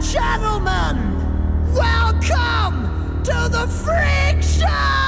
gentlemen, welcome to the Freak Show!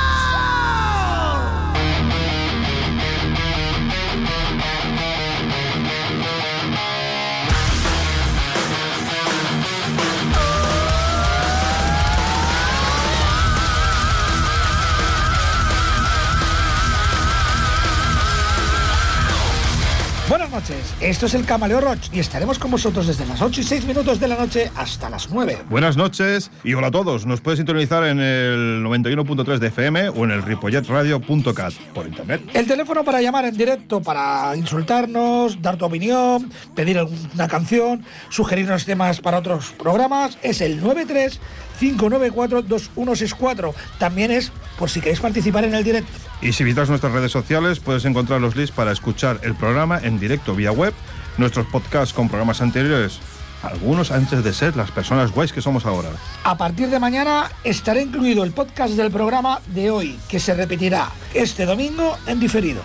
Buenas noches, esto es el Camaleo Roach y estaremos con vosotros desde las 8 y 6 minutos de la noche hasta las 9. Buenas noches y hola a todos. Nos puedes sintonizar en el 91.3 de FM o en el ripolletradio.cat por internet. El teléfono para llamar en directo, para insultarnos, dar tu opinión, pedir alguna canción, sugerirnos temas para otros programas, es el 93 594 2164. También es por si queréis participar en el directo. Y si visitas nuestras redes sociales puedes encontrar los links para escuchar el programa en directo vía web, nuestros podcasts con programas anteriores, algunos antes de ser las personas guays que somos ahora. A partir de mañana estará incluido el podcast del programa de hoy, que se repetirá este domingo en diferido.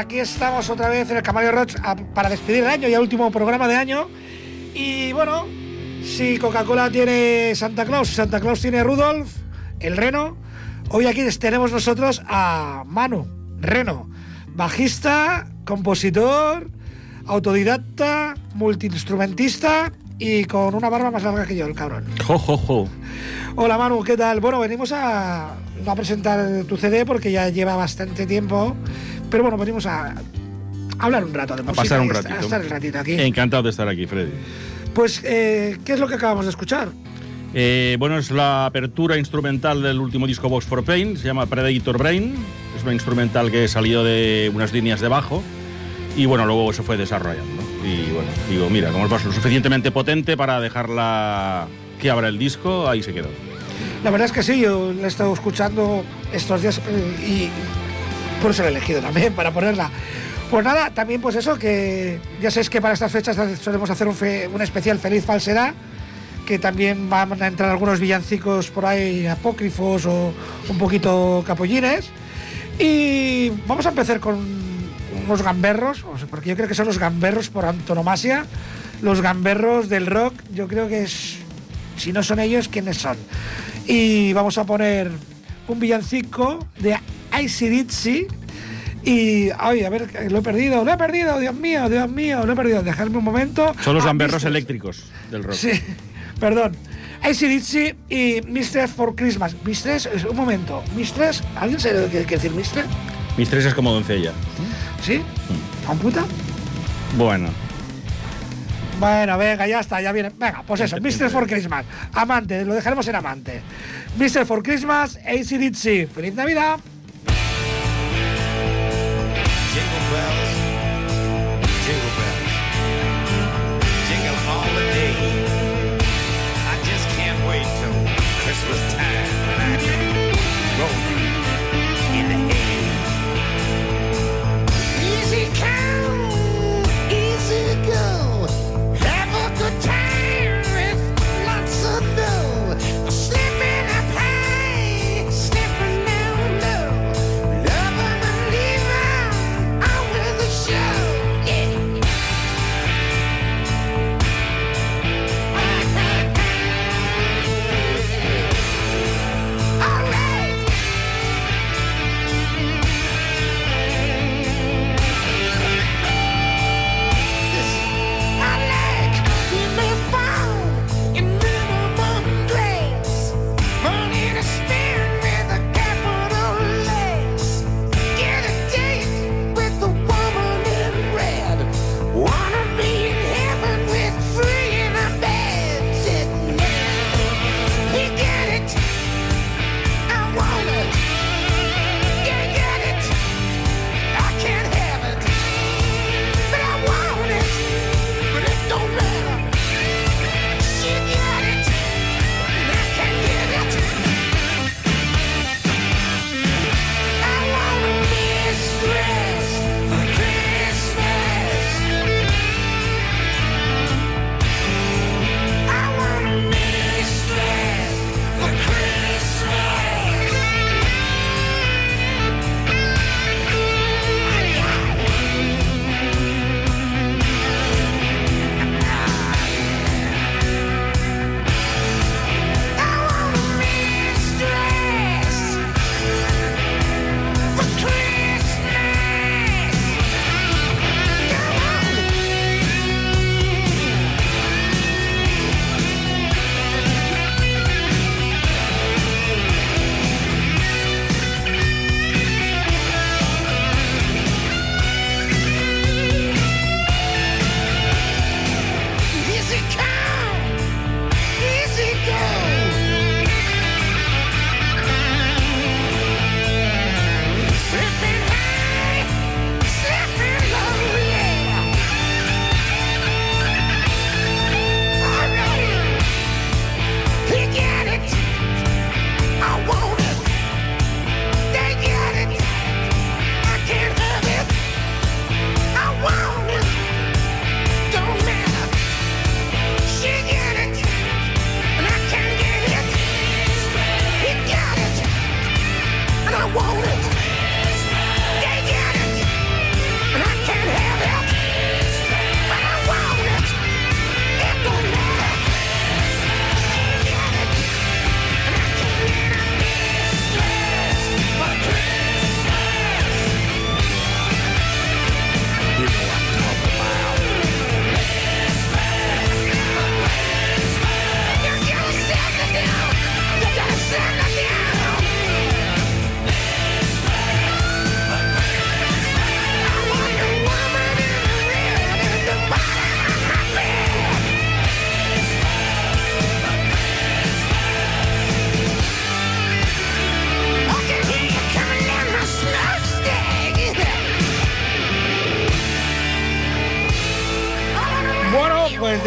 Aquí estamos otra vez en el Camaleo Roach para despedir el año, ya último programa de año. Y bueno, si Coca-Cola tiene Santa Claus, Santa Claus tiene Rudolf, el Reno. Hoy aquí tenemos nosotros a Manu, Reno, bajista, compositor, autodidacta, multiinstrumentista y con una barba más larga que yo, el cabrón. Jo, jo, jo. Hola Manu, ¿qué tal? Bueno, venimos a, no a presentar tu CD porque ya lleva bastante tiempo, pero bueno, venimos a hablar un rato de música. pasar un a ratito. A estar el ratito aquí. Encantado de estar aquí, Freddy. Pues, eh, ¿qué es lo que acabamos de escuchar? Eh, bueno, es la apertura instrumental del último disco Box for Pain, se llama Predator Brain. Es una instrumental que salió de unas líneas de bajo y bueno, luego se fue desarrollando. Y bueno, digo, mira, como es lo suficientemente potente para dejarla que abra el disco, ahí se quedó. La verdad es que sí, yo la he estado escuchando estos días eh, y por eso la he elegido también, para ponerla. Pues nada, también pues eso, que ya sabéis que para estas fechas solemos hacer un, un especial Feliz Falsedad, que también van a entrar algunos villancicos por ahí apócrifos o un poquito capollines. Y vamos a empezar con unos gamberros, porque yo creo que son los gamberros por antonomasia, los gamberros del rock, yo creo que es, si no son ellos, ¿quiénes son? Y vamos a poner un villancico de Icy Ditsy. Y, ay, a ver, lo he perdido, lo he perdido, Dios mío, Dios mío, lo he perdido. Dejadme un momento. Son los Ah, gamberros Mistress. eléctricos del rock. Sí, perdón. Icy Ditsy y Mistress for Christmas. Mistress, es- un momento. Mistress, ¿alguien sabe lo que quiere decir Mistress? Mis tres es como doncella. ¿Sí? ¿Tan puta? Bueno, Bueno, venga, ya está, ya viene. Venga, pues eso, Mr. for Christmas. Amante, lo dejaremos en amante. Mr. for Christmas, ACDC. ¡Feliz Navidad!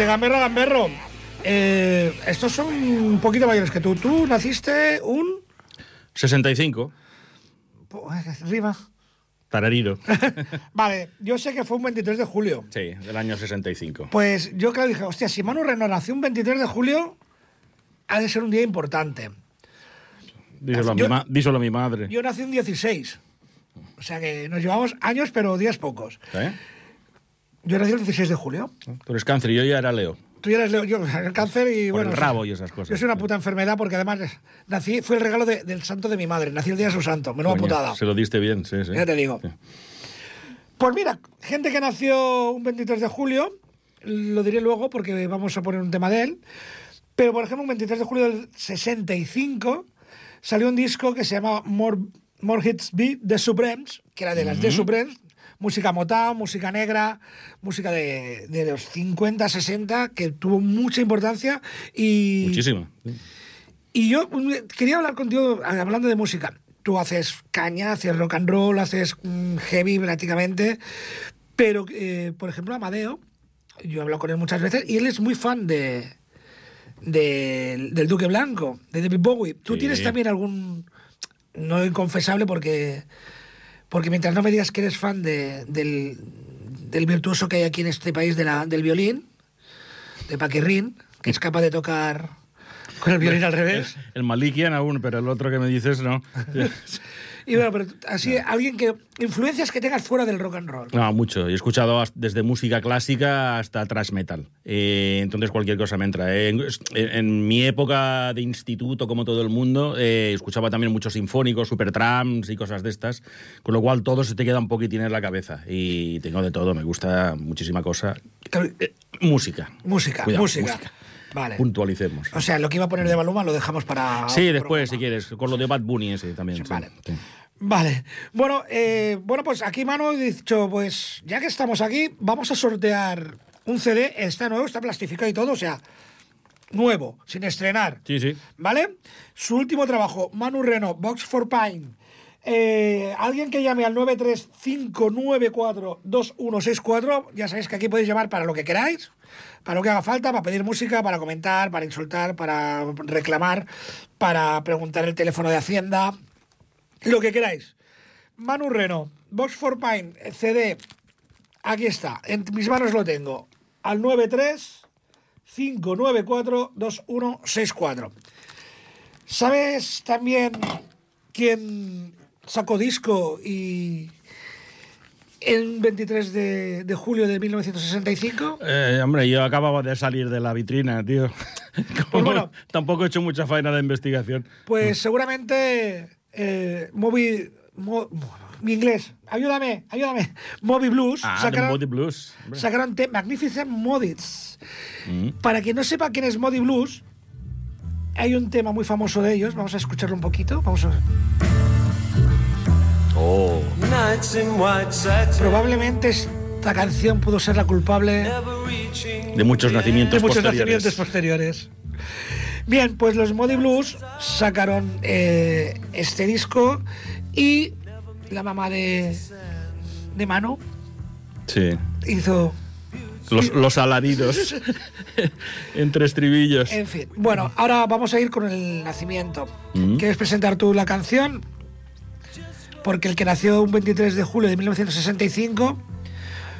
De gamberro a gamberro. Eh, estos son un poquito mayores que tú. Tú naciste un. 65, Pues, Arriba. tarariro. Vale, yo sé que fue un 23 de julio. Sí, del año 65. Pues yo claro dije, hostia, si Manu Reno nació un 23 de julio, ha de ser un día importante. Díselo a, mi ma- díselo a mi madre. Yo nací un 16. O sea que nos llevamos años, pero días pocos. ¿Eh? Yo nací el 16 de julio. Tú eres cáncer y yo ya era Leo. Tú ya eres Leo, yo el cáncer y Por bueno. el rabo y esas cosas. Yo soy una puta enfermedad porque además nací, fue el regalo de- del santo de mi madre. Nací el día de su santo. Menuda Coño, putada. Se lo diste bien, sí, sí. Ya te digo. Sí. Pues mira, gente que nació un 23 de julio, lo diré luego porque vamos a poner un tema de él. Pero por ejemplo, un 23 de julio del 65 salió un disco que se llama More, More Hits Be The Supremes, que era de las The Supremes, música Motown, música negra, música de, de los 50, 60, que tuvo mucha importancia y... Muchísimo. Y yo quería hablar contigo, hablando de música. Tú haces caña, haces rock and roll, haces heavy prácticamente, pero, eh, por ejemplo, Amadeo, yo he hablado con él muchas veces y él es muy fan de, de- del Duque Blanco, de David Bowie. ¿Tú Sí. tienes también algún, no inconfesable porque, porque mientras no me digas que eres fan de- del, del virtuoso que hay aquí en este país de la, del violín, de Paquirrín, que es capaz de tocar con el violín al revés? El Malikian aún, pero el otro que me dices no. Y bueno, pero así, alguien que. Influencias que tengas fuera del rock and roll. No, mucho. He escuchado desde música clásica hasta thrash metal. Eh, entonces cualquier cosa me entra. Eh, en, en mi época de instituto, como todo el mundo, eh, escuchaba también muchos sinfónicos, supertrams y cosas de estas, con lo cual todo se te queda un poquitín en la cabeza. Y tengo de todo, me gusta muchísima cosa. Eh, música. Música, Cuidado, música. Vale. Puntualicemos. O sea, lo que iba a poner de Maluma lo dejamos para. Sí, después, si quieres, con lo de Bad Bunny ese también. sí. Vale. Sí. Vale. Bueno, eh, bueno, pues aquí Manu ha dicho, pues ya que estamos aquí, vamos a sortear un CD. Está nuevo, está plastificado y todo, o sea, nuevo, sin estrenar. Sí, sí. ¿Vale? Su último trabajo, Manu Reno, Box for Pine. Eh, alguien que llame al 935942164, ya sabéis que aquí podéis llamar para lo que queráis, para lo que haga falta, para pedir música, para comentar, para insultar, para reclamar, para preguntar el teléfono de Hacienda, lo que queráis. Manu Reno, Box for Pine, CD, aquí está, en mis manos lo tengo, al 93 594 2164. ¿Sabes también quién sacó disco y el 23 de, de julio de 1965? Eh, hombre, yo acababa de salir de la vitrina, tío. Como bueno. Tampoco he hecho mucha faena de investigación. Pues seguramente eh, Moby... Mo- mi inglés, ayúdame, ayúdame. Moby Blues Ah, The sacaron, Blues. hombre. sacaron te- Magnificent Modits. Mm. Para quien no sepa quién es Modi Blues, hay un tema muy famoso de ellos. Vamos a escucharlo un poquito. Vamos a... Oh. Probablemente esta canción pudo ser la culpable. De muchos nacimientos de muchos posteriores. nacimientos posteriores. Bien, pues los Modi Blues sacaron eh, este disco y la mamá de, de Manu Sí. hizo... Los, los alaridos. Entre estribillos. En fin, bueno, ahora vamos a ir con el nacimiento. Mm. ¿Quieres presentar tú la canción? Porque el que nació un 23 de julio de 1965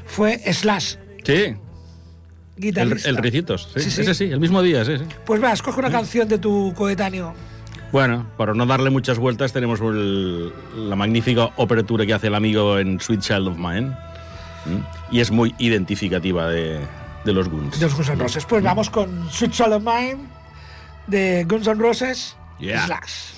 fue Slash, Sí. El, guitarrista. el Ricitos. Sí. Sí, sí. Ese sí, el mismo día, sí, sí. Pues va, escoge una canción de tu coetáneo. Bueno, para no darle muchas vueltas, tenemos el- la magnífica obertura que hace el amigo en Sweet Child of Mine. Y es muy identificativa de, de los Guns. de los Guns N' Roses. Pues vamos con Sweet Child of Mine de Guns N' Roses Yeah. Slash.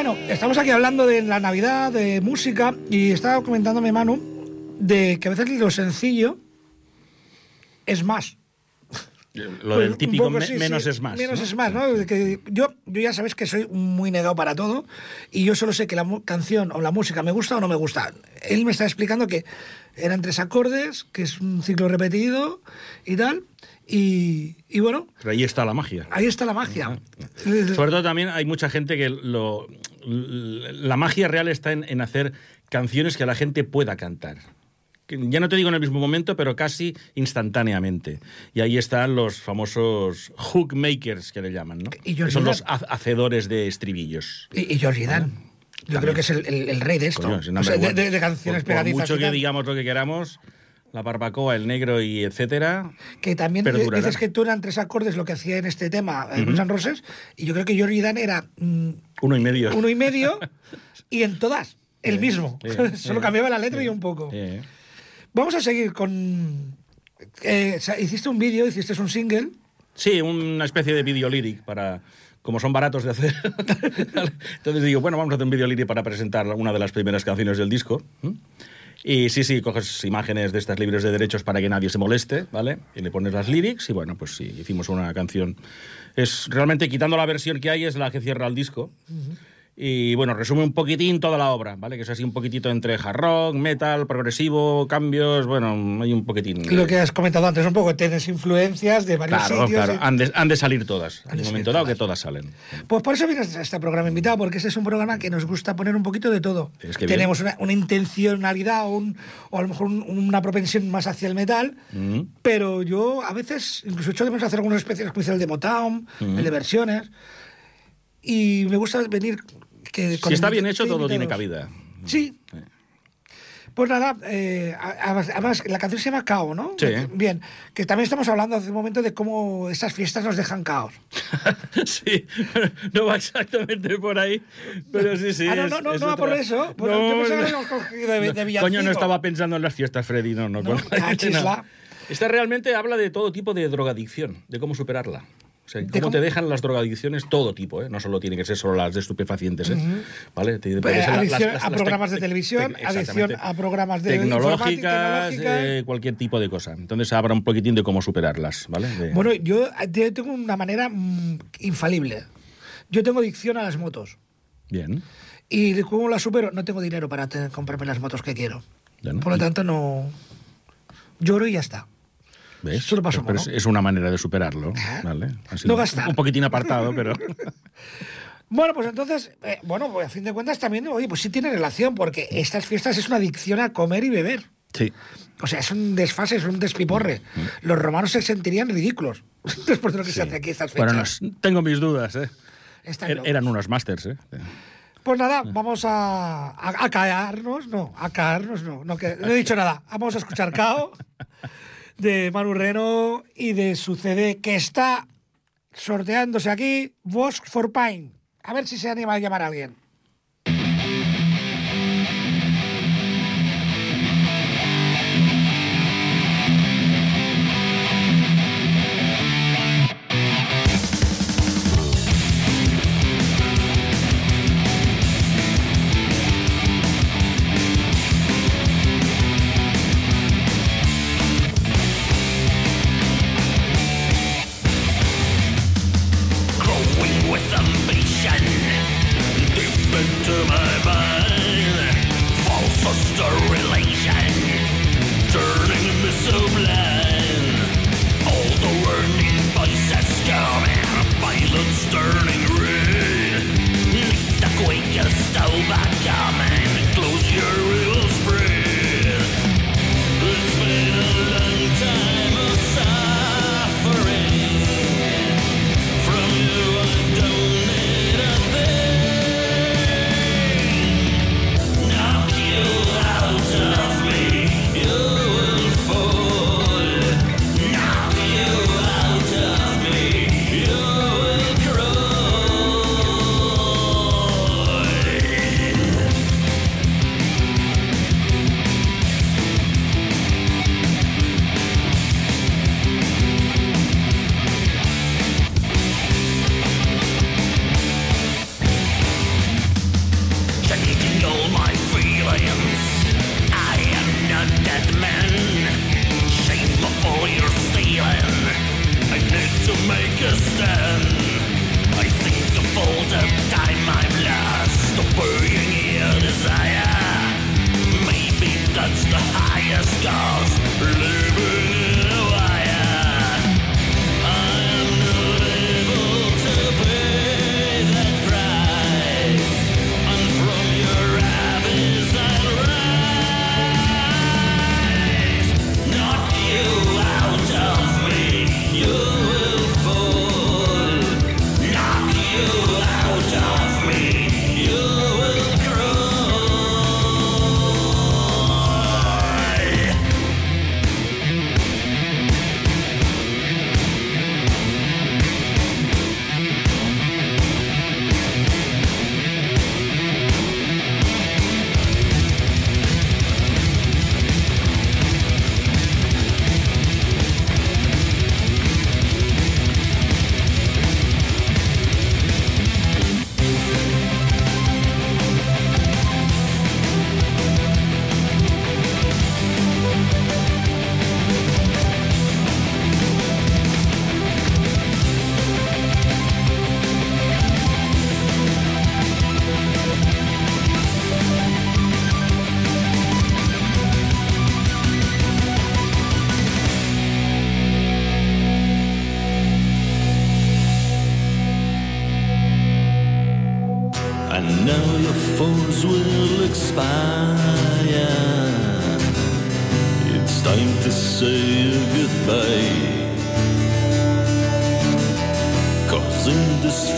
Estamos aquí hablando de la Navidad, de música, y estaba comentándome Manu de que a veces lo sencillo es más. Lo Pues del típico poco me- sí, sí, menos es más. Menos ¿no? es más, ¿no? Que yo, yo ya sabes que soy muy negado para todo y yo solo sé que la canción o la música me gusta o no me gusta. Él me está explicando que eran tres acordes, que es un ciclo repetido y tal. Y, y bueno, Pero ahí está la magia. ahí está la magia. Sobre todo también hay mucha gente que lo, la magia real está en, en hacer canciones que la gente pueda cantar. Ya no te digo en el mismo momento, pero casi instantáneamente. Y ahí están los famosos hook makers que le llaman, ¿no? Y Que George son los hacedores de estribillos. Y, y Georgie Dan. Yo creo que es el, el- el rey de esto. Coño, O sea, de, de- de canciones por, por mucho que digamos lo que queramos, la barbacoa, el negro y etcétera. Que también perdurará. dices que tú eran tres acordes lo que hacía en este tema, en Guns N' Roses, y yo creo que Georgie Dan era mm, Uno y medio. uno y medio y en todas el mismo. sí, Solo cambiaba la letra y un poco. Eh, Vamos a seguir con. eh, hiciste un vídeo, hiciste un single. Sí, una especie de video lyric para. Como son baratos de hacer. Entonces digo, bueno, vamos a hacer un video lyric para presentar una de las primeras canciones del disco. Y sí, sí, coges imágenes de estas libres de derechos para que nadie se moleste, ¿vale? Y le pones las lyrics y bueno, pues sí, hicimos una canción. Es realmente, quitando la versión que hay, es la que cierra el disco. Y bueno, resume un poquitín toda la obra, ¿vale? Que es así un poquitito entre hard rock, metal, progresivo, cambios, bueno, hay un poquitín. Lo que has comentado antes, un poco, tienes influencias de varios Claro, sitios. claro, y- han de, han de salir todas. En un momento dado todas. que todas salen. Pues por eso vienes a este programa invitado, porque este es un programa que nos gusta poner un poquito de todo. Es que bien. Tenemos una, una intencionalidad o, un- o a lo mejor un- una propensión más hacia el metal, Mm. pero yo a veces incluso he hecho de hacer algunos especiales como el de Motown, Mm. el de versiones, y me gusta venir... Que con Si está bien hecho, todo tiene cabida. Sí. Pues nada, eh, además la canción se llama Cao, ¿no? Sí. Bien, que también estamos hablando hace un momento de cómo estas fiestas nos dejan caos. sí, no va exactamente por ahí, pero sí, sí. Ah, no, es- no, no, es no va por eso. No, yo no. de, de Coño, no estaba pensando en las fiestas, Freddy, no, no. No, con- cachisla. Esta realmente habla de todo tipo de drogadicción, de cómo superarla. O sea, De cómo, te dejan las drogadicciones, todo tipo, ¿eh? No solo tiene que ser solo las de estupefacientes, ¿eh? ¿Vale? Te- la- adicción las- las- a las programas de televisión, adicción a programas de tecnológicas, eh, cualquier tipo de cosa. Entonces habla un poquitín de cómo superarlas, ¿vale? De- Bueno, yo, tengo una manera mm, infalible. Yo tengo adicción a las motos. Bien. ¿Y cómo la supero? No tengo dinero para comprarme las motos que quiero. Por lo tanto, no. Lloro y ya está. ¿Ves? Solo paso Pero es, mono. es una manera de superarlo, ¿vale? Así, No gastar. Un poquitín apartado, pero... Bueno, pues entonces, eh, bueno, pues a fin de cuentas también, oye, pues sí tiene relación, porque estas fiestas es una adicción a comer y beber. sí. O sea, es un desfase, es un despiporre. Los romanos se sentirían ridículos después de lo que se hace aquí estas fechas. Bueno, no tengo mis dudas, ¿eh? Er- eran unos masters, ¿eh? Pues nada, vamos a, a, a caernos, no, a caernos, no, no, que, no he dicho nada. Vamos a escuchar Cao de Manu Reno y de su CD que está sorteándose aquí, Vox for Pine. A ver si se anima a llamar a alguien. to make a stand. I think to fold and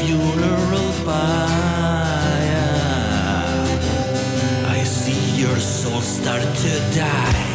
funeral pyre, I see your soul start to die.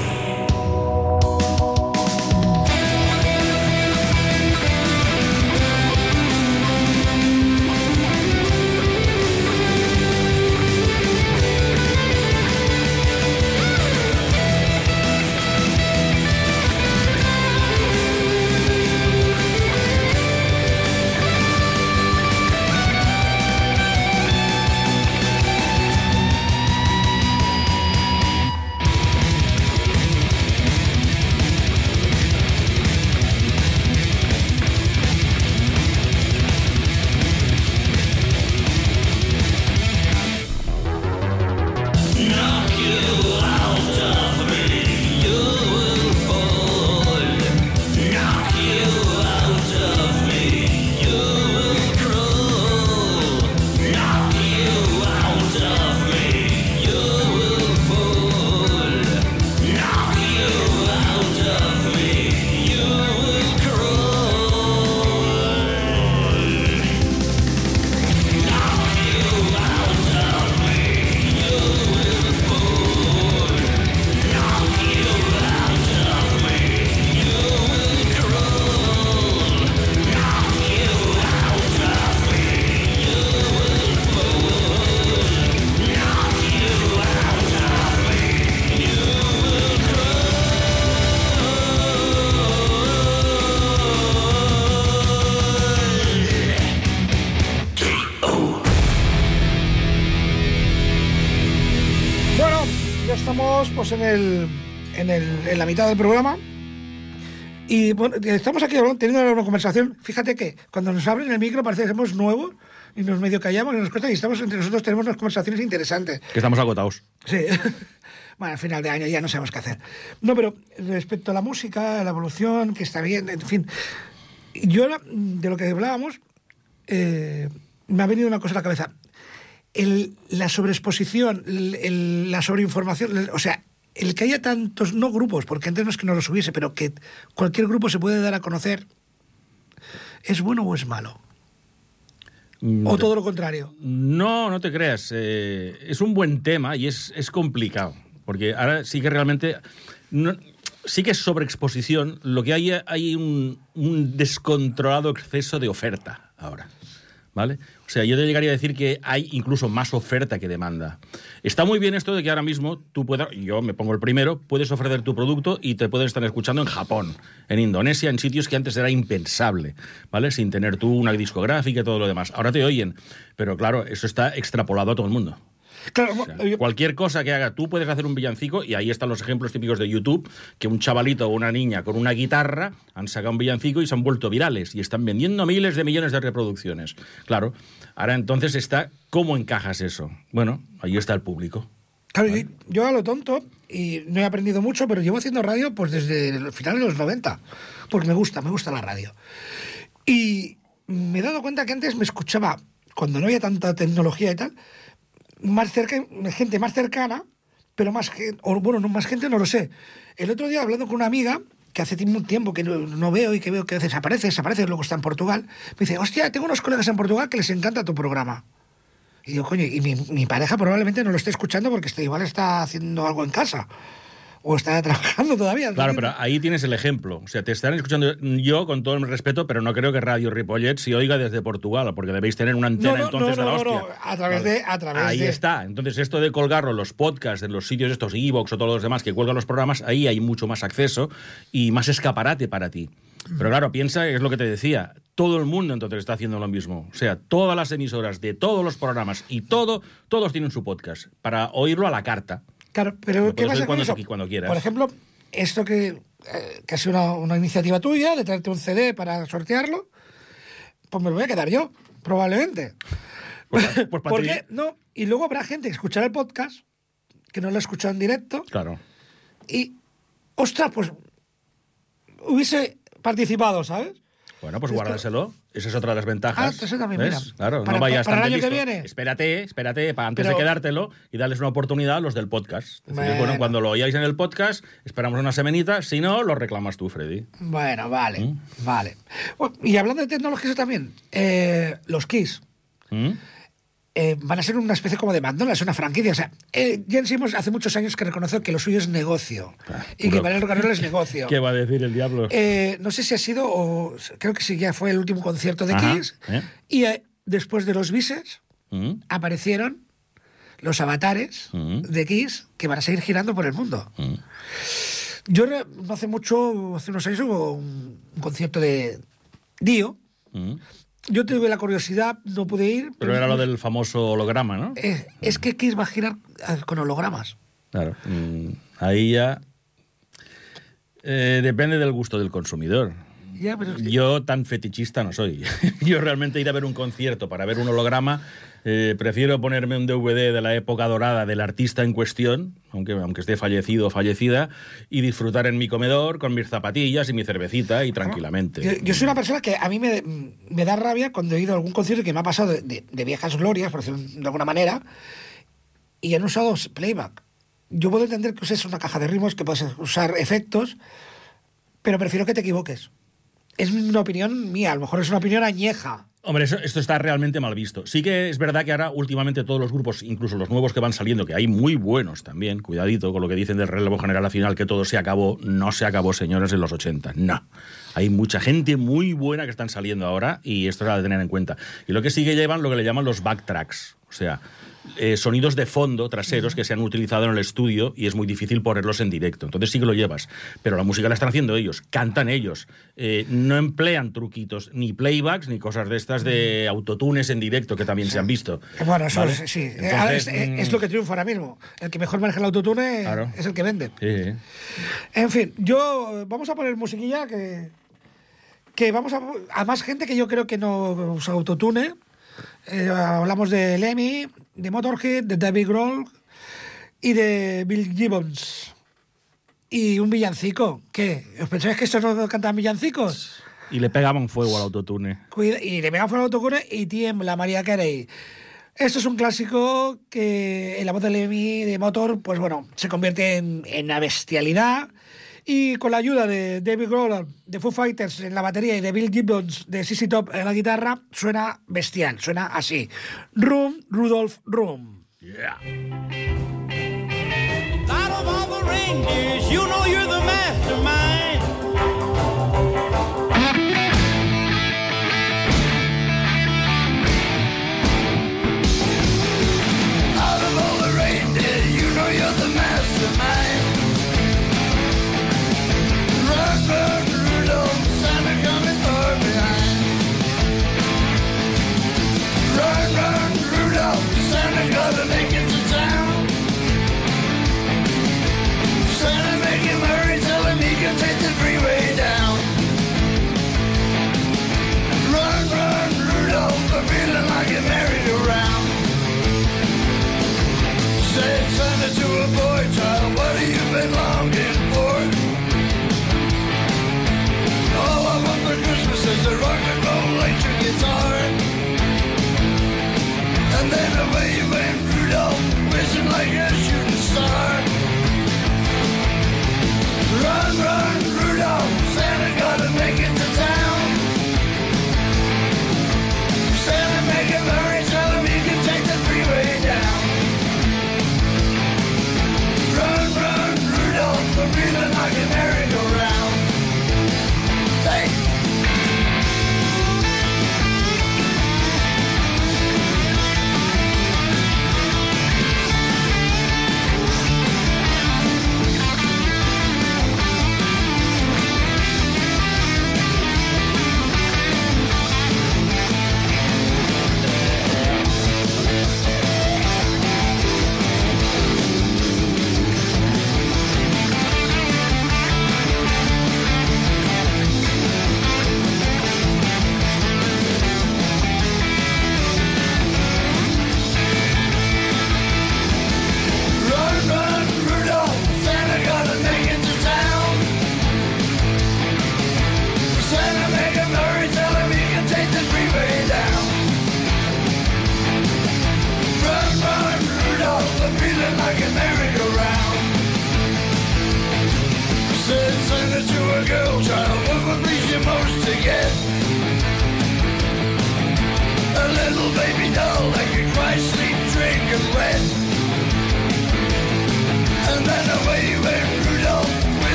Pues en el, en el- en la mitad del programa. Y bueno, estamos aquí teniendo una conversación. Fíjate que cuando nos abren el micro parece que somos nuevos y nos medio callamos y nos cuesta y estamos entre nosotros tenemos unas conversaciones interesantes. Que estamos agotados. Sí. bueno, al final de año ya no sabemos qué hacer. No, pero respecto a la música, la evolución, que está bien, en fin. Yo, de lo que hablábamos, eh, me ha venido una cosa a la cabeza. El- la sobreexposición, el- la sobreinformación, o sea, el que haya tantos, no grupos, porque antes no es que no los hubiese, pero que cualquier grupo se puede dar a conocer, ¿es bueno o es malo? O todo lo contrario. No, no te creas. eh, es un buen tema y es, es complicado. Porque ahora sí que realmente. no- sí que es sobreexposición. Lo que hay, hay un, un descontrolado exceso de oferta ahora. ¿Vale? Sea, yo te llegaría a decir que hay incluso más oferta que demanda. Está muy bien esto de que ahora mismo tú puedas, yo me pongo el primero, puedes ofrecer tu producto y te pueden estar escuchando en Japón, en Indonesia, en sitios que antes era impensable, ¿vale? Sin tener tú una discográfica y todo lo demás. Ahora te oyen, pero claro, eso está extrapolado a todo el mundo. Claro, O sea, yo- cualquier cosa que haga, tú puedes hacer un villancico, y ahí están los ejemplos típicos de YouTube, que un chavalito o una niña con una guitarra han sacado un villancico y se han vuelto virales y están vendiendo miles de millones de reproducciones. Claro, ahora entonces está, ¿cómo encajas eso? Bueno, ahí está el público. Claro, yo, yo a lo tonto, y no he aprendido mucho, pero llevo haciendo radio pues desde el final de los 90, porque me gusta, me gusta la radio. Y me he dado cuenta que antes me escuchaba, cuando no había tanta tecnología y tal, más cerca, gente más cercana, pero más gente, o bueno, no más gente, no lo sé. El otro día hablando con una amiga, que hace tiempo- que no, no veo y que veo que desaparece, desaparece, luego está en Portugal, me dice, hostia, tengo unos colegas en Portugal que les encanta tu programa. Y digo, coño, y mi, mi pareja probablemente no lo esté escuchando porque está, igual está haciendo algo en casa. O está trabajando todavía. Claro, pero ahí tienes el ejemplo. O sea, te estarán escuchando yo con todo el respeto, pero no creo que Radio Ripollet se oiga desde Portugal, porque debéis tener una antena No, no, entonces no, de la no, no, hostia. a través de- a través ahí de- está. Entonces, esto de colgarlo, los podcasts, en los sitios estos, Evox o todos los demás que cuelgan los programas, ahí hay mucho más acceso y más escaparate para ti. Pero claro, piensa, es lo que te decía, todo el mundo entonces está haciendo lo mismo. O sea, todas las emisoras de todos los programas y todo, todos tienen su podcast para oírlo a la carta. Claro, pero Lo ¿qué pasa oír con cuando, eso? cuando quieras. Por ejemplo, esto que, eh, que ha sido una, una iniciativa tuya de traerte un CD para sortearlo, pues me lo voy a quedar yo, probablemente. Pues, pues ¿Por ti- qué? No. Y luego habrá gente que escuchará el podcast, que no lo ha escuchado en directo, Claro. y, ostras, pues hubiese participado, ¿sabes? Bueno, pues Es que- guárdaselo. Esa es otra de las ventajas. Ah, eso también, mira. Claro, Para- no vayas para el tan año que listo. viene. Espérate, espérate, para antes Pero- de quedártelo y darles una oportunidad a los del podcast. Decir, Bueno. bueno, cuando lo oíais en el podcast, esperamos una semanita. Si no, lo reclamas tú, Freddy. Bueno, vale, ¿Mm? vale. Bueno, y hablando de tecnologías también, eh, los Kiss ¿Mm? Eh, van a ser una especie como de McDonald's, una franquicia. O sea, eh, Jen Simmons hace muchos años que reconoce que lo suyo es negocio y que and roll es negocio. ¿Qué va a decir el diablo? Eh, no sé si ha sido, o creo que sí, ya fue el último concierto de Ajá, Kiss. Y después de los Beatles ¿Mm? aparecieron los avatares Mm. de Kiss que van a seguir girando por el mundo. Mm. Yo no hace mucho, hace unos años hubo un, un concierto de Dio. Yo tuve la curiosidad, no pude ir. Pero era lo del famoso holograma, ¿no? Eh, es que a girar eh, con hologramas. Claro. Mm, Ahí ya. eh, depende del gusto del consumidor. Ya, pero es que- Yo tan fetichista no soy. Yo realmente ir a ver un concierto para ver un holograma, eh, prefiero ponerme un DVD de la época dorada del artista en cuestión, aunque, aunque esté fallecido o fallecida, y disfrutar en mi comedor con mis zapatillas y mi cervecita y tranquilamente. Yo, yo soy una persona que a mí me, me da rabia cuando he ido a algún concierto que me ha pasado de, de- de viejas glorias, por decirlo de alguna manera, y han usado playback. Yo puedo entender que uses una caja de ritmos, que puedes usar efectos, pero prefiero que te equivoques. Es una opinión mía, a lo mejor es una opinión añeja. Hombre, eso- esto está realmente mal visto. Sí que es verdad que ahora últimamente todos los grupos, incluso los nuevos que van saliendo, que hay muy buenos también, cuidadito con lo que dicen del relevo generacional, que todo se acabó, no se acabó, señores, en los 80. No. Hay mucha gente muy buena que están saliendo ahora y esto es de tener en cuenta. Y lo que sí que llevan lo que le llaman los backtracks, o sea, eh, sonidos de fondo traseros que se han utilizado en el estudio y es muy difícil ponerlos en directo. Entonces sí que lo llevas. Pero la música la están haciendo ellos, cantan ellos. Eh, no emplean truquitos, ni playbacks, ni cosas de estas de autotunes en directo que también se han visto. Eh, Bueno, eso ¿Vale? es, sí. Eh, Entonces, ahora es, eh, mm, es lo que triunfa ahora mismo. El que mejor maneja el autotune Claro. es el que vende. sí. En fin, yo vamos a poner musiquilla que que vamos a a más gente que yo creo que no usa autotune. Eh, hablamos de Lemmy, de Motorhead, de David Grohl y de Bill Gibbons. Y un villancico. ¿Qué? ¿Os pensáis que estos no cantan villancicos? Y le pegaban fuego al autotune. Y de Mega fuera autocune y tiembla María Carey. Esto es un clásico que en la voz de Lemmy de Motor, pues bueno, se convierte en, en una bestialidad. Y con la ayuda de David Grohl de Foo Fighters en la batería y de Bill Gibbons de CC Top en la guitarra, suena bestial, suena así. Room, Rudolph, Room. Out of all the reindeers, you know you're the mastermind. Out of all the reindeer, you know you're the mastermind. Said Santa to a boy child, what have you been longing And then away you went Rudolph, like a shooting star. Run, run, Rudolph, Santa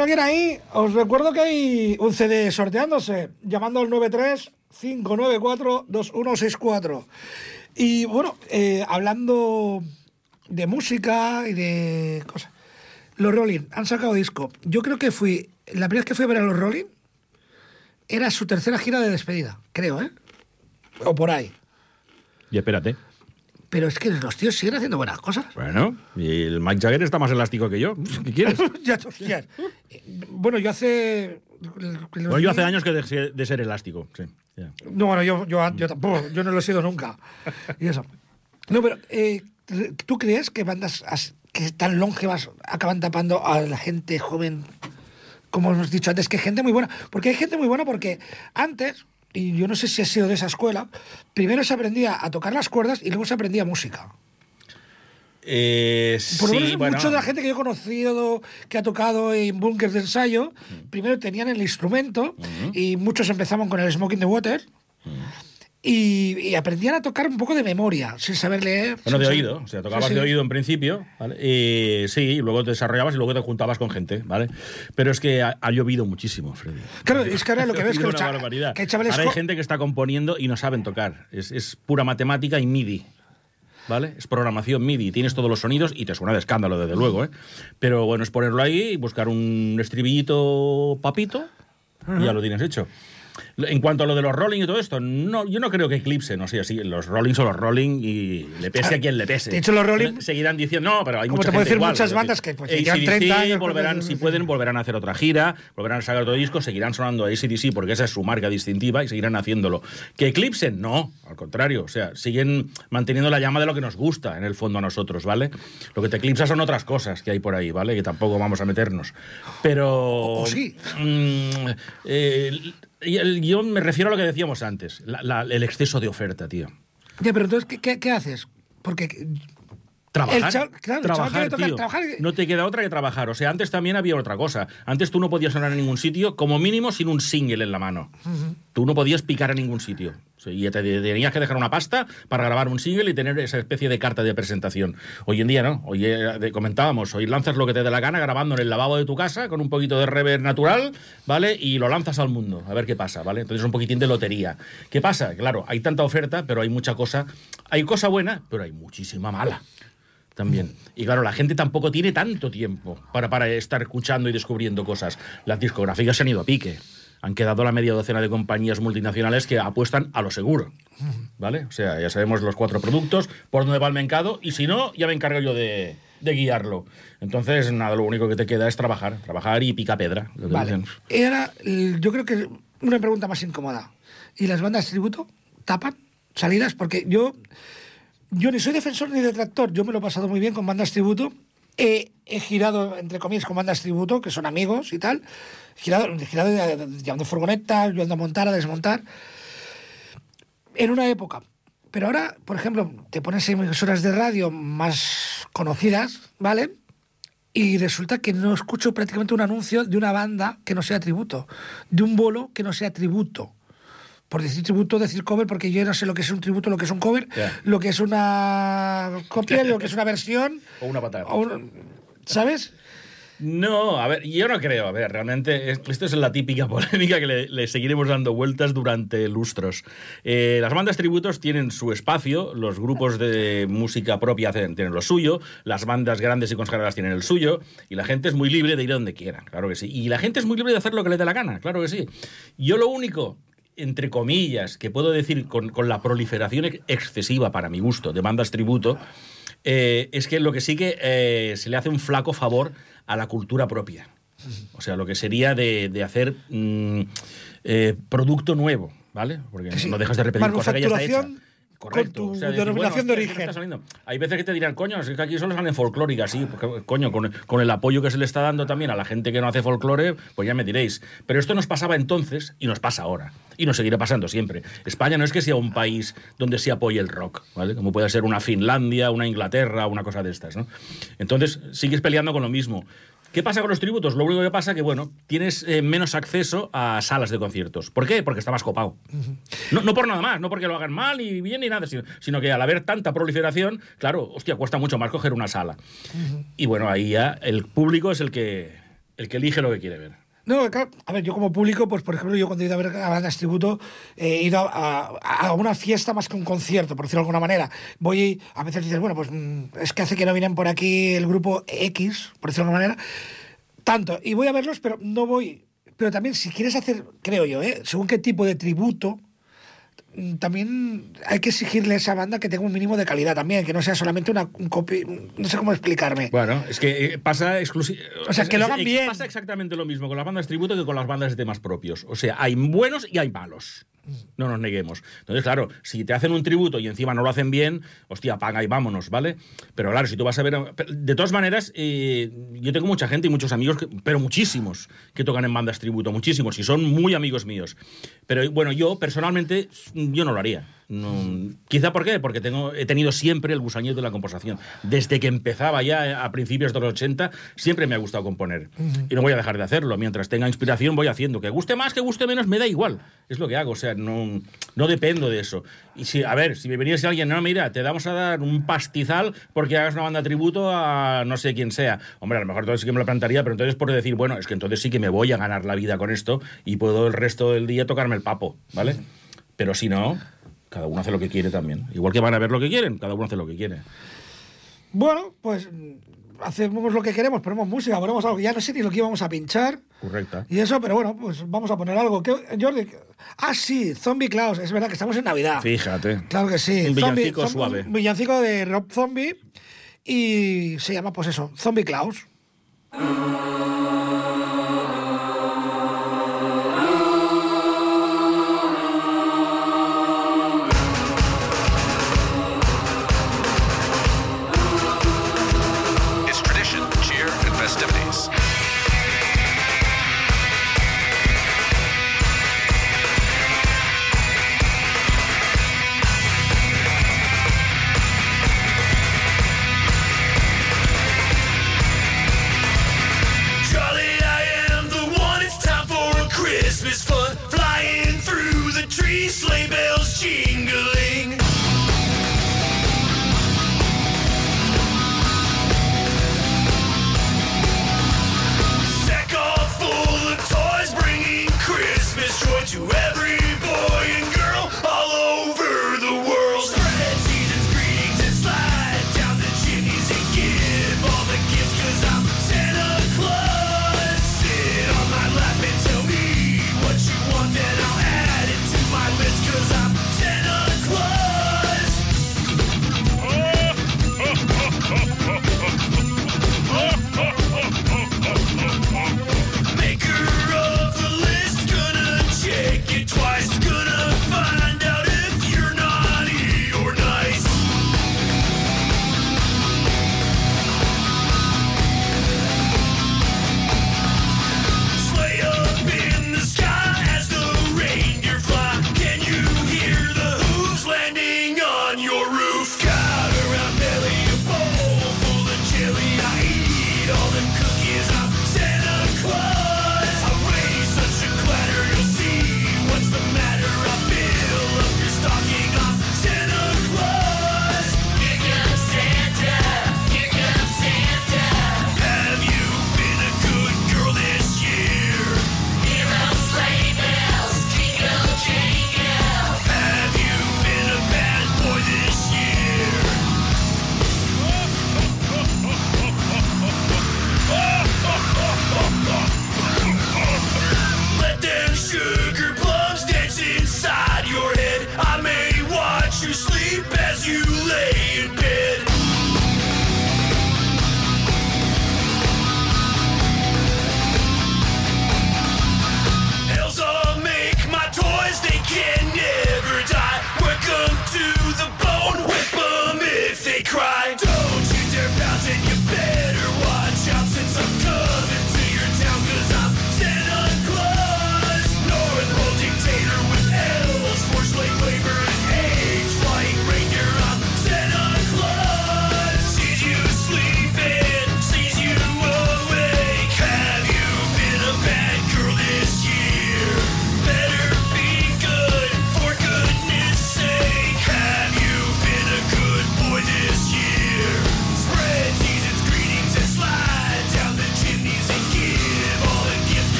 ¿hay alguien ahí? Os recuerdo que hay un CD sorteándose, llamando al 93-594-2164. Y bueno, eh, hablando de música y de cosas. Los Rolling han sacado disco. Yo creo que fui, la primera vez que fui a ver a los Rolling era su tercera gira de despedida, creo, ¿eh? O por ahí. Y espérate. Pero es que los tíos siguen haciendo buenas cosas. Bueno, y el Mike Jagger está más elástico que yo. ¿Qué quieres? ya, hostias. Eh, Bueno, yo hace. Bueno, yo hace años que dejé de ser elástico. Sí. No, bueno, yo, yo, yo tampoco, yo no lo he sido nunca. Y eso. No, pero eh, ¿tú crees que bandas as- que tan longevas acaban tapando a la gente joven, como hemos dicho antes, que gente muy buena? Porque hay gente muy buena porque antes, y yo no sé si ha sido de esa escuela, primero se aprendía a tocar las cuerdas y luego se aprendía música. Eh, Por lo sí, menos bueno. mucho de la gente que yo he conocido, que ha tocado en bunkers de ensayo, primero tenían el instrumento y muchos empezaban con el Smoking the Water y, y aprendían a tocar un poco de memoria, sin saber leer. Bueno, de saber- oído. O sea, tocabas Sí, sí. de oído en principio, ¿vale? Y sí, y luego te desarrollabas y luego te juntabas con gente, ¿vale? Pero es que ha, ha llovido muchísimo, Freddy. Claro, es que ahora lo que ves es que, los barbaridad. que chavales Ahora hay gente que está componiendo y no saben tocar. Es, es pura matemática y MIDI. ¿Vale? Es programación MIDI, tienes todos los sonidos y te suena de escándalo, desde luego, ¿eh? Pero bueno, es ponerlo ahí, buscar un estribillito papito y ya lo tienes hecho. En cuanto a lo de los rolling y todo esto, no, yo no creo que eclipsen, o sea, sí, los rolling son los rolling y le pese a quien le pese. De hecho, los Rolling- seguirán diciendo, no, pero hay Como mucha te gente decir, igual, muchas bandas que, pues, AC/DC llevan 30 años volverán, el- si pueden, volverán a hacer otra gira, volverán a sacar otro disco, seguirán sonando a ACDC porque esa es su marca distintiva y seguirán haciéndolo. ¿Que eclipsen? No, al contrario, o sea, siguen manteniendo la llama de lo que nos gusta en el fondo a nosotros, ¿vale? Lo que te eclipsa son otras cosas que hay por ahí, ¿vale? Que tampoco vamos a meternos. Pero... O- o sí. Mm, eh, yo me refiero a lo que decíamos antes, el exceso de oferta, tío. Ya, pero entonces, ¿qué, qué- qué haces? Porque Trabajar. Claro, trabajar, quiere tocar- tío. trabajar. No te queda otra que trabajar. O sea, antes también había otra cosa. Antes tú no podías sonar en ningún sitio, como mínimo sin un single en la mano. Tú no podías picar en ningún sitio. Y te tenías que dejar una pasta para grabar un single y tener esa especie de carta de presentación. Hoy en día no. Hoy eh, comentábamos, hoy lanzas lo que te dé la gana grabando en el lavabo de tu casa con un poquito de reverb natural, ¿vale? Y lo lanzas al mundo, a ver qué pasa, ¿vale? Entonces es un poquitín de lotería. ¿Qué pasa? Claro, hay tanta oferta, pero hay mucha cosa. Hay cosa buena, pero hay muchísima mala también. Y claro, la gente tampoco tiene tanto tiempo para, para estar escuchando y descubriendo cosas. Las discográficas se han ido a pique. Han quedado la media docena de compañías multinacionales que apuestan a lo seguro. ¿Vale? O sea, ya sabemos los cuatro productos, por dónde va el mercado, y si no, ya me encargo yo de, de guiarlo. Entonces, nada, lo único que te queda es trabajar. Trabajar y pica pedra. lo que Vale. Y ahora, yo creo que una pregunta más incómoda. ¿Y las bandas tributo tapan salidas? Porque yo, yo ni soy defensor ni detractor. Yo me lo he pasado muy bien con bandas tributo. He, girado, entre comillas, con bandas tributo, que son amigos y tal. He girado, he girado llevando furgonetas, ayudando a montar, a desmontar. En una época. Pero ahora, por ejemplo, te pones emisoras de radio más conocidas, ¿vale? Y resulta que no escucho prácticamente un anuncio de una banda que no sea tributo, de un bolo que no sea tributo. Por decir tributo, decir cover, porque yo no sé lo que es un tributo, lo que es un cover, lo que es una copia, lo que es una versión. O una patada. o un- ¿Sabes? No, a ver, yo no creo. A ver, realmente es- esto es la típica polémica que le, le seguiremos dando vueltas durante lustros. Eh, las bandas tributos tienen su espacio, los grupos de música propia tienen lo suyo, las bandas grandes y consagradas tienen el suyo, y la gente es muy libre de ir a donde quiera, claro que sí. Y la gente es muy libre de hacer lo que le dé la gana, claro que sí. Yo lo único entre comillas, que puedo decir con, con la proliferación ex- excesiva, para mi gusto, de bandas tributo, eh, es que lo que sí que eh, se le hace un flaco favor a la cultura propia. O sea, lo que sería de, de hacer mm, eh, producto nuevo, ¿vale? Porque Sí. no dejas de repetir cosa que ya está hecha. Correcto. con tu o sea, decir, denominación de hostia, ¿qué origen. Hay veces que te dirán, coño, es que aquí solo salen folclóricas, sí, porque, coño, con, con el apoyo que se le está dando también a la gente que no hace folclore, pues ya me diréis. Pero esto nos pasaba entonces y nos pasa ahora. Y nos seguirá pasando siempre. España no es que sea un país donde se apoye el rock, ¿vale? Como puede ser una Finlandia, una Inglaterra, una cosa de estas, ¿no? Entonces, sigues peleando con lo mismo. ¿Qué pasa con los tributos? Lo único que pasa que, bueno, tienes eh, menos acceso a salas de conciertos. ¿Por qué? Porque está más copado. No, no por nada más, no porque lo hagan mal y bien ni nada, sino, sino que al haber tanta proliferación, claro, hostia, cuesta mucho más coger una sala. Y bueno, ahí ya el público es el que, el que elige lo que quiere ver. No, claro, a ver, yo como público, pues por ejemplo, yo cuando he ido a ver a bandas tributo, he ido a, a- una fiesta más que un concierto, por decirlo de alguna manera. Voy y a veces dices, bueno, pues mm, es que hace que no vienen por aquí el grupo X, por decirlo de alguna manera. Tanto, y voy a verlos, pero no voy. Pero también, si quieres hacer, creo yo, ¿eh? según qué tipo de tributo, también hay que exigirle a esa banda que tenga un mínimo de calidad también, que no sea solamente una un copy. No sé cómo explicarme. Bueno, es que eh, pasa exclusivamente. O sea, que lo hagan bien. Pasa exactamente lo mismo con las bandas tributo que con las bandas de temas propios. O sea, hay buenos y hay malos. No nos neguemos. Entonces, claro, si te hacen un tributo y encima no lo hacen bien, hostia, paga y vámonos, ¿vale? Pero claro, si tú vas a ver. De todas maneras, eh, yo tengo mucha gente y muchos amigos, que- pero muchísimos, que tocan en bandas tributo, muchísimos, y son muy amigos míos. Pero bueno, yo personalmente, yo no lo haría. No, quizá por qué, porque tengo, he tenido siempre el gusanillo de la composición. Desde que empezaba ya a principios de los 80, siempre me ha gustado componer. Y no voy a dejar de hacerlo. Mientras tenga inspiración, voy haciendo. Que guste más, que guste menos, me da igual. Es lo que hago. O sea, no, no dependo de eso. Y si, a ver, si me viniese alguien, no, mira, te vamos a dar un pastizal porque hagas una banda tributo a no sé quién sea. Hombre, a lo mejor entonces sí que me lo plantaría, pero entonces por decir, bueno, es que entonces sí que me voy a ganar la vida con esto y puedo el resto del día tocarme el papo, ¿vale? Pero si no, cada uno hace lo que quiere también. Igual que van a ver lo que quieren, cada uno hace lo que quiere. Bueno, pues mm, hacemos lo que queremos, ponemos música, ponemos algo. Ya no sé ni lo que íbamos a pinchar. Correcta. Y eso, pero bueno, pues vamos a poner algo. ¿Qué, Jordi? Ah, sí, Zombie Klaus. Es verdad que estamos en Navidad. Fíjate. Claro que sí. Un villancico Zombie- suave. Un villancico de Rob Zombie. Y se llama, pues eso, Zombie Klaus.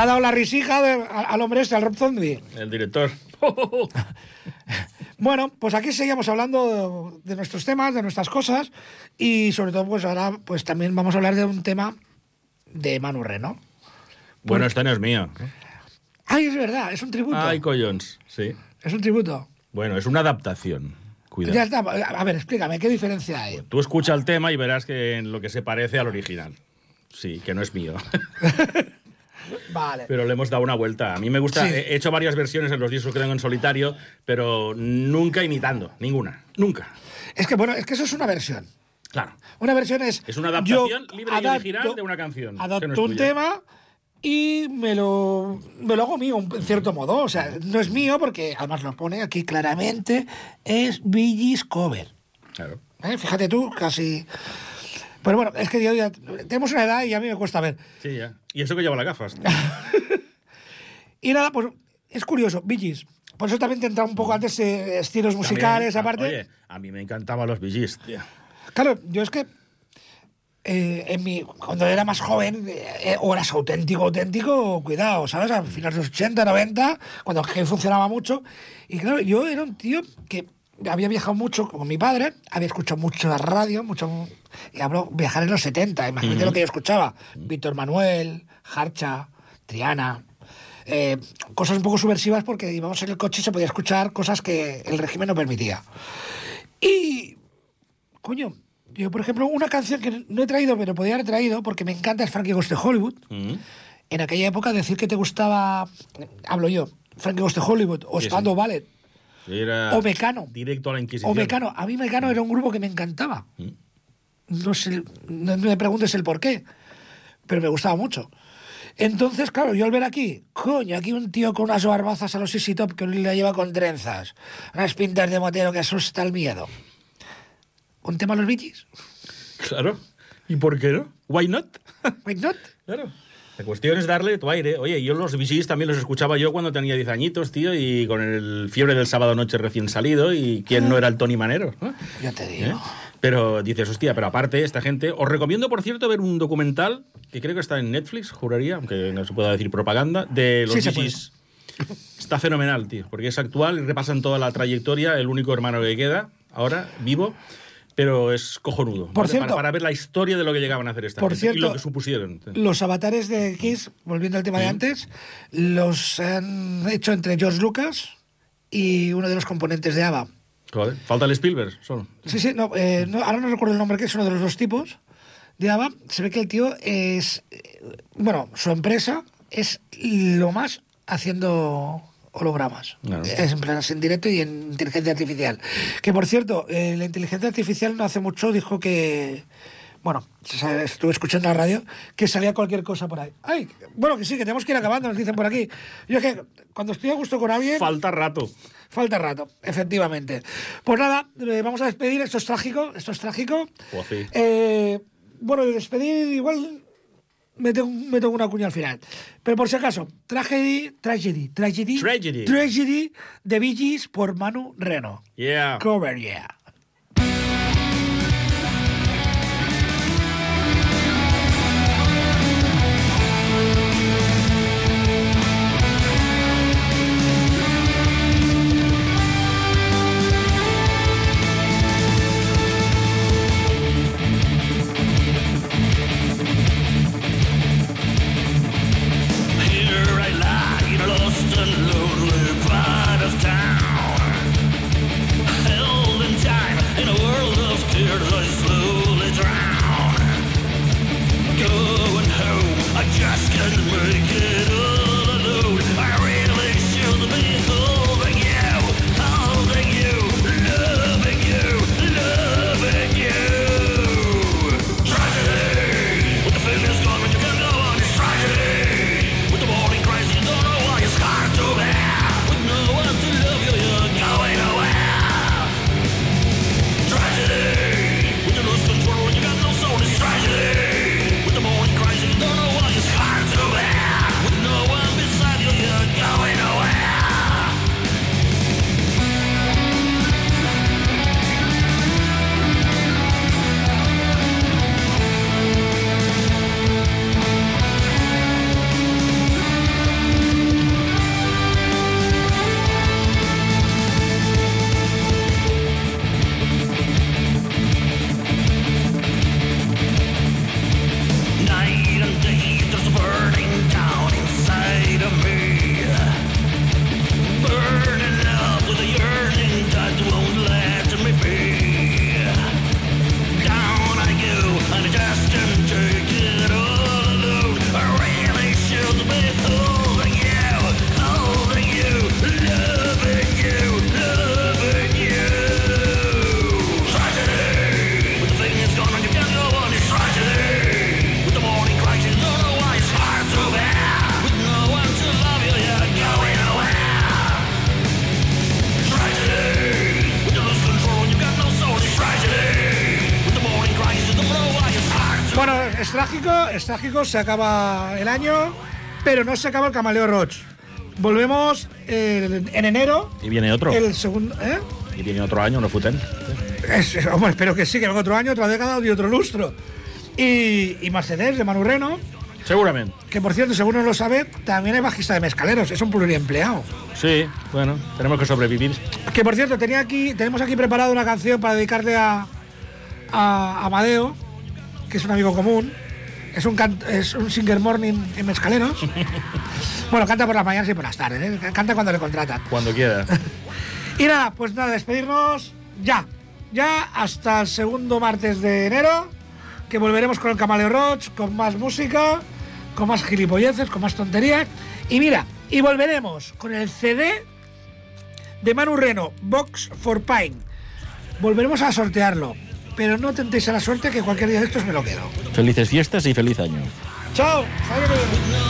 Le ha dado la risija de- al hombre este, al Rob Zombie. El director. Bueno, pues aquí seguimos hablando de nuestros temas, de nuestras cosas y sobre todo pues ahora pues también vamos a hablar de un tema de Manu Reno. bueno, este no es mío. Ay, es verdad, es un tributo. Ay, collons. Sí. Es un tributo. Bueno, es una adaptación. Cuidado. Ya está. A ver, explícame, ¿qué diferencia hay? Tú escucha el tema y verás que en lo que se parece al original. Sí, que no es mío. Vale. pero le hemos dado una vuelta. A mí me gusta. Sí. He hecho varias versiones en los discos que tengo en solitario, pero nunca imitando. Ninguna. Nunca. Es que bueno, es que eso es una versión. Claro. Una versión es. Es una adaptación libre y adapto- original de una canción. que no Adapto es un tema y me lo, me lo hago mío, en cierto modo. O sea, no es mío porque además lo pone aquí claramente. Es Billys Cover. Claro. ¿eh? Fíjate tú, casi. Pero bueno, es que yo ya. Tenemos una edad y a mí me cuesta ver. Sí, ya. Y eso que lleva las gafas. Y nada, pues es curioso, Billys. Por eso también te entra un poco antes eh, estilos musicales, También, aparte. Oye, a mí me encantaban los Gees, tío. Claro, yo es que eh, en mi, cuando era más joven, eh, o eras auténtico, auténtico, cuidado, ¿sabes? A finales de los 80, 90, cuando que funcionaba mucho. Y claro, yo era un tío que había viajado mucho con mi padre, había escuchado mucho la radio, mucho. Y hablo viajar en los 70, imagínate lo que yo escuchaba: Víctor Manuel, Harcha, Triana. eh, cosas un poco subversivas porque íbamos en el coche y se podía escuchar cosas que el régimen no permitía. Y Coño, yo, por ejemplo, una canción que no he traído, pero podría haber traído, porque me encanta, es Frankie Ghost de Hollywood. En aquella época, decir que te gustaba, hablo yo, Frankie Ghost de Hollywood, o. Spandau Ballet, Era O Mecano. Directo a la Inquisición. o Mecano. A mí Mecano era un grupo que me encantaba. No sé, no me preguntes el por qué, pero me gustaba mucho. Entonces, claro, yo al ver aquí, coño, aquí un tío con unas barbazas a los Easy Top que la lleva con trenzas, unas pintas de motero que asusta el miedo. ¿Un tema a los bichis? Claro. ¿Y por qué no? ¿Why not? Why not? Claro. La cuestión es darle tu aire. Oye, yo los VGs también los escuchaba yo cuando tenía 10 añitos, tío, y con el fiebre del sábado noche recién salido, y quién no era el Tony Manero. ¿no? Ya te digo. ¿Eh? Pero dices, hostia, pero aparte, esta gente. Os recomiendo, por cierto, ver un documental que creo que está en Netflix, juraría, aunque no se pueda decir propaganda, de los Sí. Está fenomenal, tío, porque es actual y repasan toda la trayectoria, el único hermano que queda ahora, vivo. Pero es cojonudo. Por ¿vale? cierto- para, para ver la historia de lo que llegaban a hacer esta Por gente y cierto- lo que supusieron. Los avatares de Kiss, volviendo al tema de antes, los han hecho entre George Lucas y uno de los componentes de ABBA. Joder, falta el Spielberg, solo. Sí, sí, no, eh, no, ahora no recuerdo el nombre que es uno de los dos tipos de ABBA. Se ve que el tío es. eh, Bueno, su empresa es lo más haciendo hologramas. Claro. Es en plan es en directo y en inteligencia artificial. Que por cierto, eh, la inteligencia artificial no hace mucho dijo que. Bueno, se- estuve escuchando en la radio que salía cualquier cosa por ahí. Ay, bueno, que sí, que tenemos que ir acabando, nos dicen por aquí. Yo es que cuando estoy a gusto con alguien. Falta rato. Falta rato, efectivamente. Pues nada, eh, vamos a despedir. Esto es trágico, esto es trágico. Pues sí. Eh, bueno, de despedir igual me tengo, me tengo una cuña al final. Pero por si acaso, Tragedy, Tragedy, Tragedy, Tragedy. Tragedy de Gees por Manu Reno. Yeah. Cover, yeah. Es trágico, se acaba el año, pero no se acaba el Camaleo Roach. Volvemos eh, en enero, Y viene otro. el segundo. ¿eh? Y viene otro año, no futen. Es- es- hombre, espero que sí, que venga otro año, otra década y otro lustro. Y, y Mercedes de Manu Reno, Seguramente. que por cierto, según no lo sabe, también es bajista de mezcaleros, es un pluriempleado. Sí, bueno, tenemos que sobrevivir. Que por cierto, tenía aquí, tenemos aquí preparada una canción para dedicarle a, a Amadeo, que es un amigo común. Es un, can- es un singer morning en mezcaleros. bueno, canta por las mañanas y por las tardes, ¿eh? canta cuando le contratan. Cuando quiera. Y nada, pues nada, despedirnos ya. Ya hasta el segundo martes de enero, que volveremos con el Camaleo Roach, con más música, con más gilipolleces, con más tonterías. Y mira, y volveremos con el CD de Manu Reno, Box for Pine. Volveremos a sortearlo, pero no tentéis a la suerte que cualquier día de estos me lo quedo. Felices fiestas y feliz año. ¡Chao! ¡Adiós!